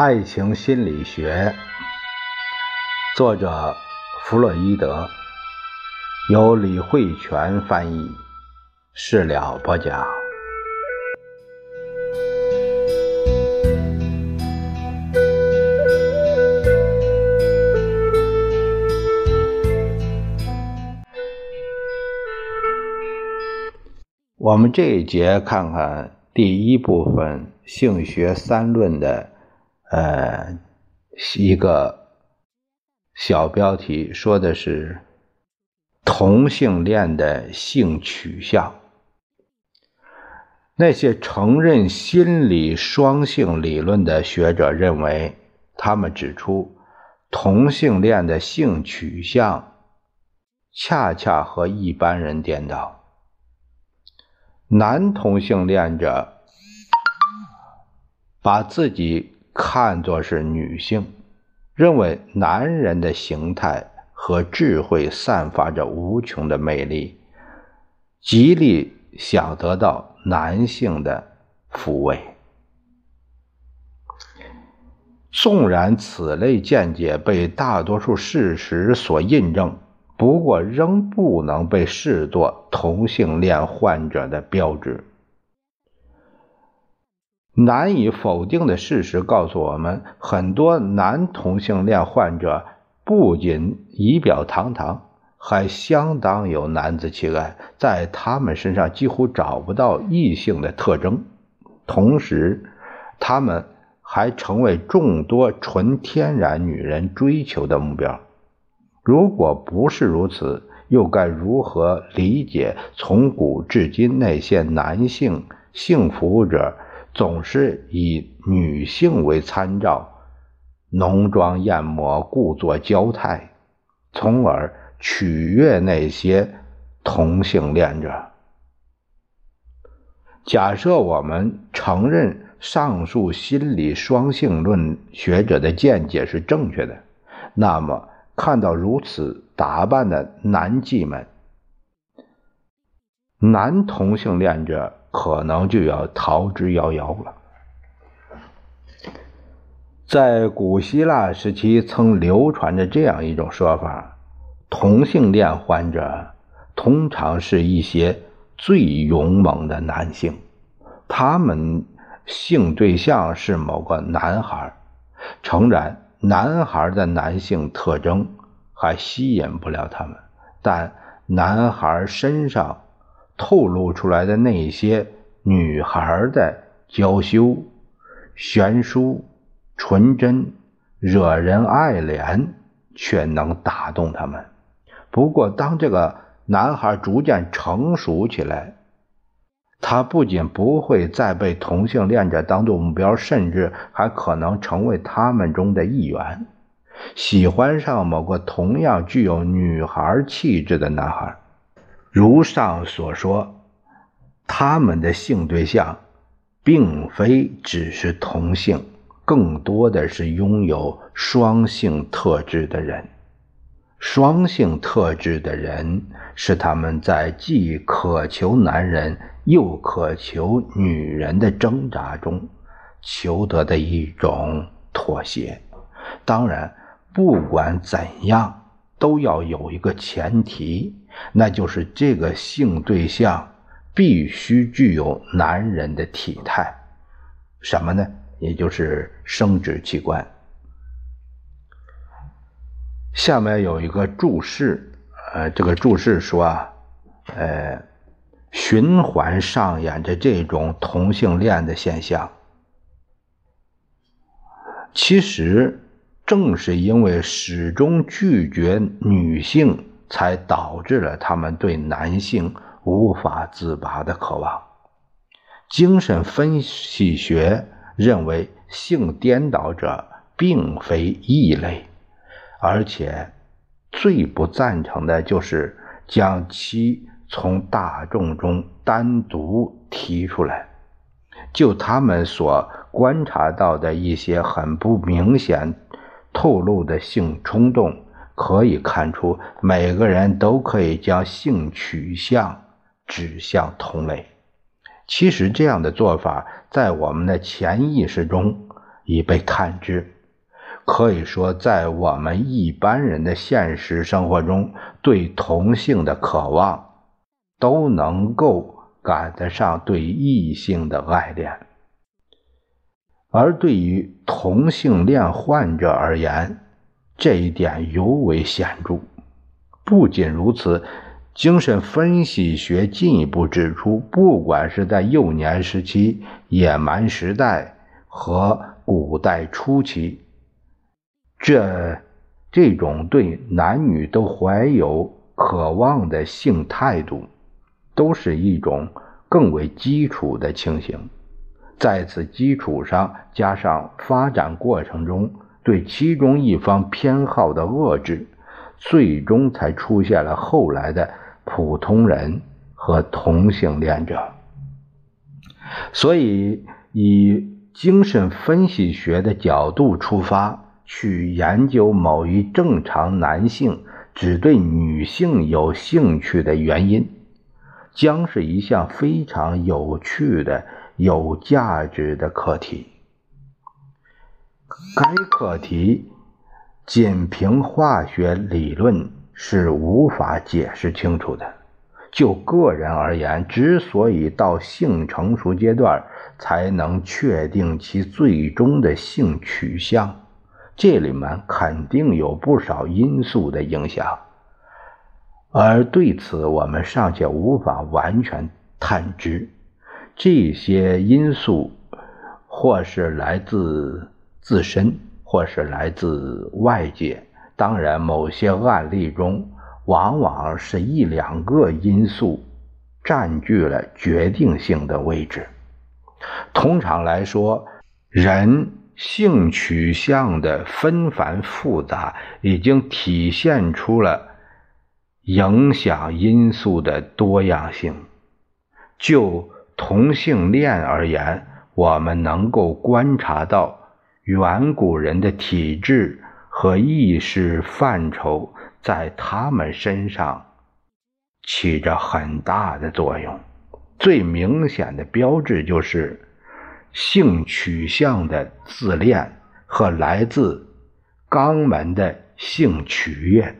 爱情心理学，作者弗洛伊德，由李慧泉翻译，事了不讲。我们这一节看看第一部分性学三论的。呃，一个小标题说的是同性恋的性取向。那些承认心理双性理论的学者认为，他们指出同性恋的性取向恰恰和一般人颠倒。男同性恋者把自己。看作是女性，认为男人的形态和智慧散发着无穷的魅力，极力想得到男性的抚慰。纵然此类见解被大多数事实所印证，不过仍不能被视作同性恋患者的标志。难以否定的事实告诉我们，很多男同性恋患者不仅仪表堂堂，还相当有男子气概，在他们身上几乎找不到异性的特征。同时，他们还成为众多纯天然女人追求的目标。如果不是如此，又该如何理解从古至今那些男性性服务者？总是以女性为参照，浓妆艳抹，故作娇态，从而取悦那些同性恋者。假设我们承认上述心理双性论学者的见解是正确的，那么看到如此打扮的男妓们，男同性恋者。可能就要逃之夭夭了。在古希腊时期，曾流传着这样一种说法：同性恋患者通常是一些最勇猛的男性，他们性对象是某个男孩。诚然，男孩的男性特征还吸引不了他们，但男孩身上……透露出来的那些女孩的娇羞、悬殊、纯真、惹人爱怜，却能打动他们。不过，当这个男孩逐渐成熟起来，他不仅不会再被同性恋者当作目标，甚至还可能成为他们中的一员，喜欢上某个同样具有女孩气质的男孩。如上所说，他们的性对象并非只是同性，更多的是拥有双性特质的人。双性特质的人是他们在既渴求男人又渴求女人的挣扎中求得的一种妥协。当然，不管怎样，都要有一个前提。那就是这个性对象必须具有男人的体态，什么呢？也就是生殖器官。下面有一个注释，呃，这个注释说啊，呃，循环上演着这种同性恋的现象。其实正是因为始终拒绝女性。才导致了他们对男性无法自拔的渴望。精神分析学认为，性颠倒者并非异类，而且最不赞成的就是将其从大众中单独提出来。就他们所观察到的一些很不明显透露的性冲动。可以看出，每个人都可以将性取向指向同类。其实，这样的做法在我们的潜意识中已被探知。可以说，在我们一般人的现实生活中，对同性的渴望，都能够赶得上对异性的爱恋。而对于同性恋患者而言，这一点尤为显著。不仅如此，精神分析学进一步指出，不管是在幼年时期、野蛮时代和古代初期，这这种对男女都怀有渴望的性态度，都是一种更为基础的情形。在此基础上，加上发展过程中对其中一方偏好的遏制，最终才出现了后来的普通人和同性恋者。所以，以精神分析学的角度出发。去研究某一正常男性只对女性有兴趣的原因，将是一项非常有趣的、有价值的课题。该课题仅凭化学理论是无法解释清楚的。就个人而言，之所以到性成熟阶段才能确定其最终的性取向。这里面肯定有不少因素的影响，而对此我们尚且无法完全探知。这些因素或是来自自身，或是来自外界。当然，某些案例中，往往是一两个因素占据了决定性的位置。通常来说，人。性取向的纷繁复杂，已经体现出了影响因素的多样性。就同性恋而言，我们能够观察到远古人的体质和意识范畴在他们身上起着很大的作用。最明显的标志就是。性取向的自恋和来自肛门的性取悦。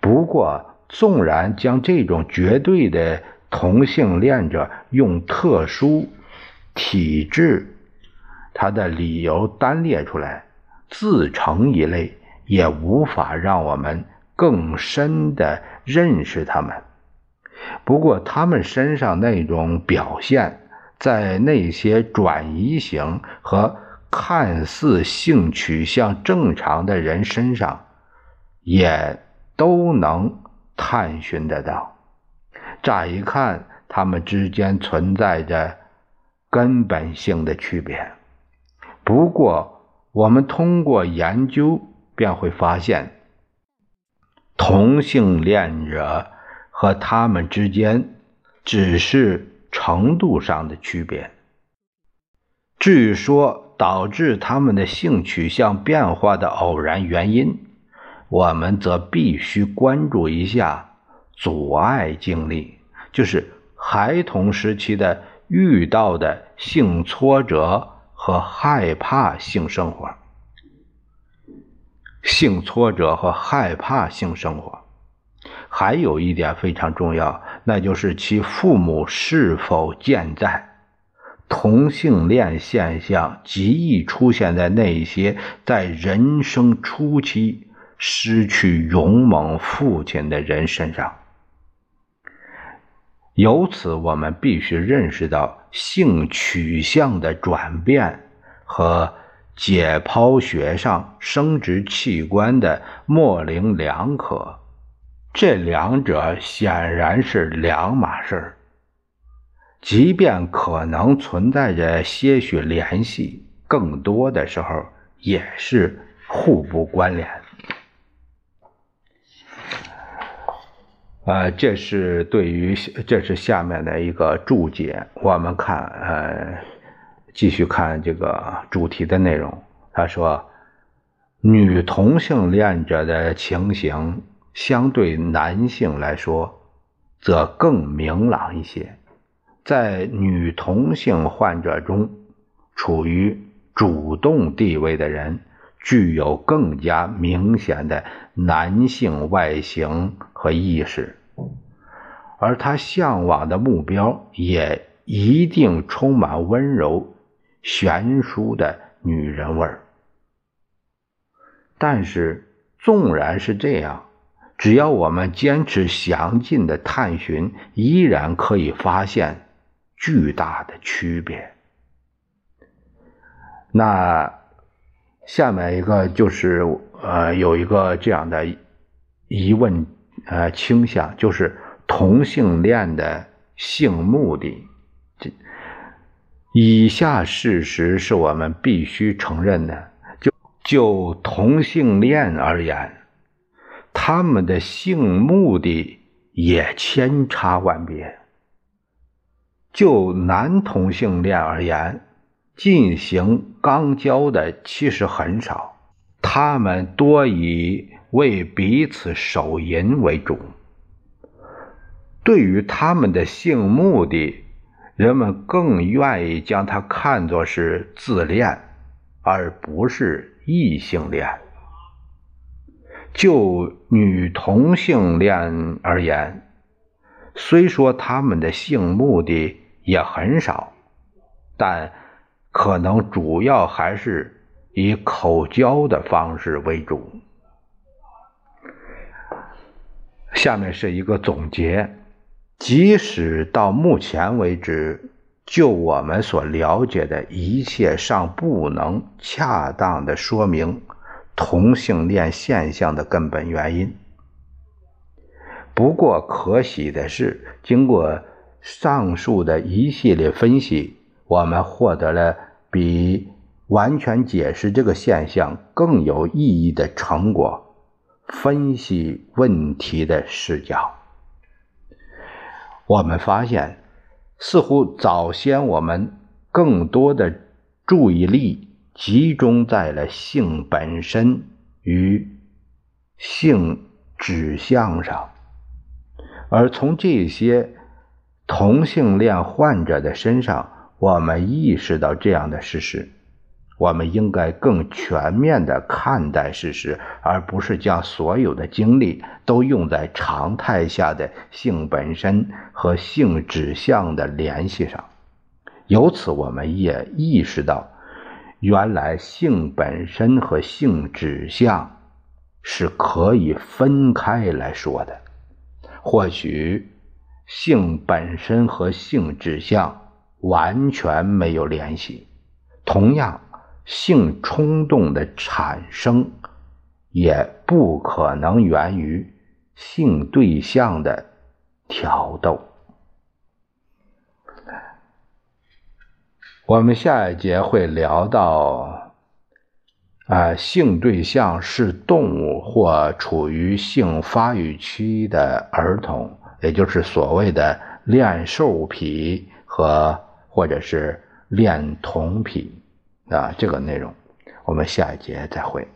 不过，纵然将这种绝对的同性恋者用特殊体质他的理由单列出来，自成一类，也无法让我们更深的认识他们。不过，他们身上那种表现。在那些转移型和看似性取向正常的人身上，也都能探寻得到。乍一看，他们之间存在着根本性的区别。不过，我们通过研究便会发现，同性恋者和他们之间只是。程度上的区别。至于说导致他们的性取向变化的偶然原因，我们则必须关注一下阻碍经历，就是孩童时期的遇到的性挫折和害怕性生活。性挫折和害怕性生活。还有一点非常重要，那就是其父母是否健在。同性恋现象极易出现在那些在人生初期失去勇猛父亲的人身上。由此，我们必须认识到性取向的转变和解剖学上生殖器官的模棱两可。这两者显然是两码事儿即便可能存在着些许联系，更多的时候也是互不关联。啊，这是对于这是下面的一个注解。我们看，呃，继续看这个主题的内容。他说，女同性恋者的情形。相对男性来说，则更明朗一些。在女同性患者中，处于主动地位的人，具有更加明显的男性外形和意识，而他向往的目标也一定充满温柔、悬殊的女人味儿。但是，纵然是这样，只要我们坚持详尽的探寻，依然可以发现巨大的区别。那下面一个就是呃，有一个这样的疑问呃倾向，就是同性恋的性目的。这以下事实是我们必须承认的：就就同性恋而言，他们的性目的也千差万别；就男同性恋而言，进行肛交的其实很少，他们多以为彼此手淫为主。对于他们的性目的，人们更愿意将它看作是自恋，而不是异性恋。就女同性恋而言，虽说他们的性目的也很少，但。可能主要还是以口交的方式为主。下面是一个总结：即使到目前为止，就我们所了解的一切，尚不能恰当的说明同性恋现象的根本原因。不过，可喜的是，经过上述的一系列分析，我们获得了。比完全解释这个现象更有意义的成果，分析问题的视角。我们发现，似乎早先我们更多的注意力集中在了性本身与性指向上，而从这些同性恋患者的身上。我们意识到这样的事实，我们应该更全面地看待事实，而不是将所有的精力都用在常态下的性本身和性指向的联系上。由此，我们也意识到，原来性本身和性指向是可以分开来说的。或许，性本身和性指向。完全没有联系。同样，性冲动的产生也不可能源于性对象的挑逗。我们下一节会聊到，啊，性对象是动物或处于性发育期的儿童，也就是所谓的恋兽癖和。或者是恋童癖啊，这个内容，我们下一节再会。